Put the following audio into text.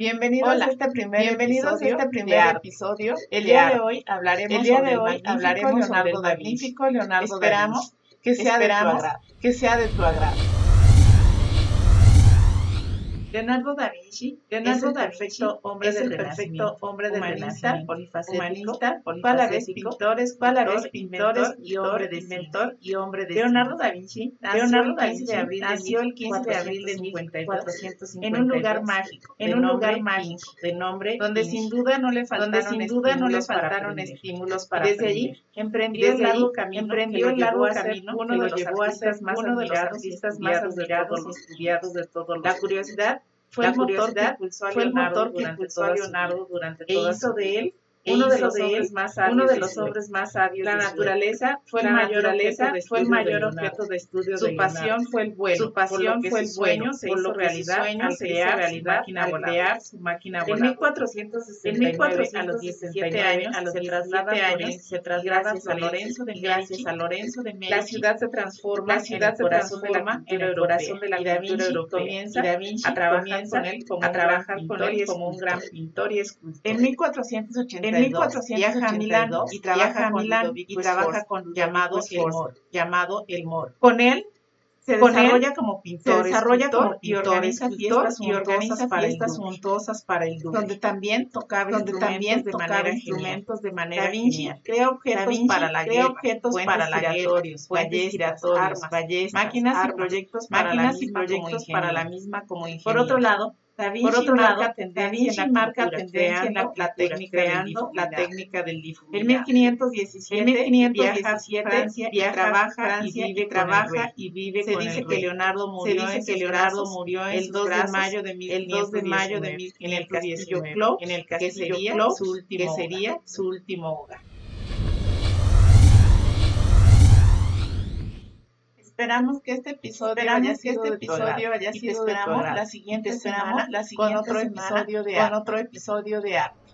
Bienvenidos a este primer bienvenidos episodio a este primer episodio. El día de hoy hablaremos El día sobre de hoy hablaremos sobre Leonardo el da Vinci. magnífico Leonardo da Esperamos Vinci. que sea de tu Esperamos agrado. que sea de tu agrado. Leonardo da Vinci Leonardo es el da perfecto Vinci hombre es del el perfecto hombre del humanista, polifacético, humanista, fue a la vez pintores, fue a la vez pintor, pintores y hombre de inventor y hombre de Leonardo da Vinci Leonardo da 15 Vinci nació el 15 de abril de 1452 1452 en un lugar mágico, en un lugar mágico de nombre donde sin duda no le faltaron donde sin duda no le estímulos para faltaron estímulos para desde allí emprendió el largo camino emprendió el largo camino uno de lo los llevó a ser artistas más admirados más admirados todos y los estudiados de todos los La curiosidad fue La el motor que impulsó a Leonardo durante impulsó a toda su durante e toda hizo su de vida. él E uno de hizo los de él hombres más sabios uno de los hombres más sabios La de su naturaleza fue el La mayor naturaleza objeto de fue el estudio de mayor objeto de estudio Su pasión fue el vuelo, Su pasión fue el su sueño se hizo realidad al crear su realidad máquina al voladora. crear su máquina En voladora. 1469, En 1417 a los 17 años, años, a los se 17 traslada a años, se traslada Lorenzo de gracias Medici, a Lorenzo de Medici, la ciudad se transforma la ciudad en el se corazón de la transforma cultura en el corazón europea. de la y Da cultura Vinci europea. comienza a trabajar comienza con él como a un trabajar gran con pintor él y como un gran escultor. pintor y escultor. En 1482, En 1482 viaja a Milán y trabaja a con Milán y trabaja con llamado el llamado Moro. Con él se él desarrolla como Se pintor, desarrolla escultor como y organiza fiestas y organiza para fiestas suntuosas para el Duque, donde también tocaba donde instrumentos también de tocaba manera instrumentos de manera Da Vinci genial. crea objetos Da Vinci para la crea guerra, objetos para la guerra, giratorios, puentes ballestas, giratorios, armas, ballestas, máquinas y armas, proyectos para la y proyectos para la misma como ingeniero. Por otro lado, Da Vinci Por otro lado, Da Vinci la marca tendencia en la, técnica del creando la difuminado. técnica del En difuminado. 1517, En viaja 1517 a Francia, y viaja trabaja Francia y vive trabaja y vive Se con dice el que. Leonardo Se murió dice que Leonardo murió el sus 2 de mayo de el 2 de mayo de 1519 en el castillo 1519, Clos, en el que castillo sería Clos, su último que hogar. sería su último hogar. Esperamos que este episodio Esperamos haya que sido este tu agrado. episodio haya y te sido de tu esperamos la Y siguiente te esperamos semana la con siguiente otro semana episodio de con arte. otro episodio de arte.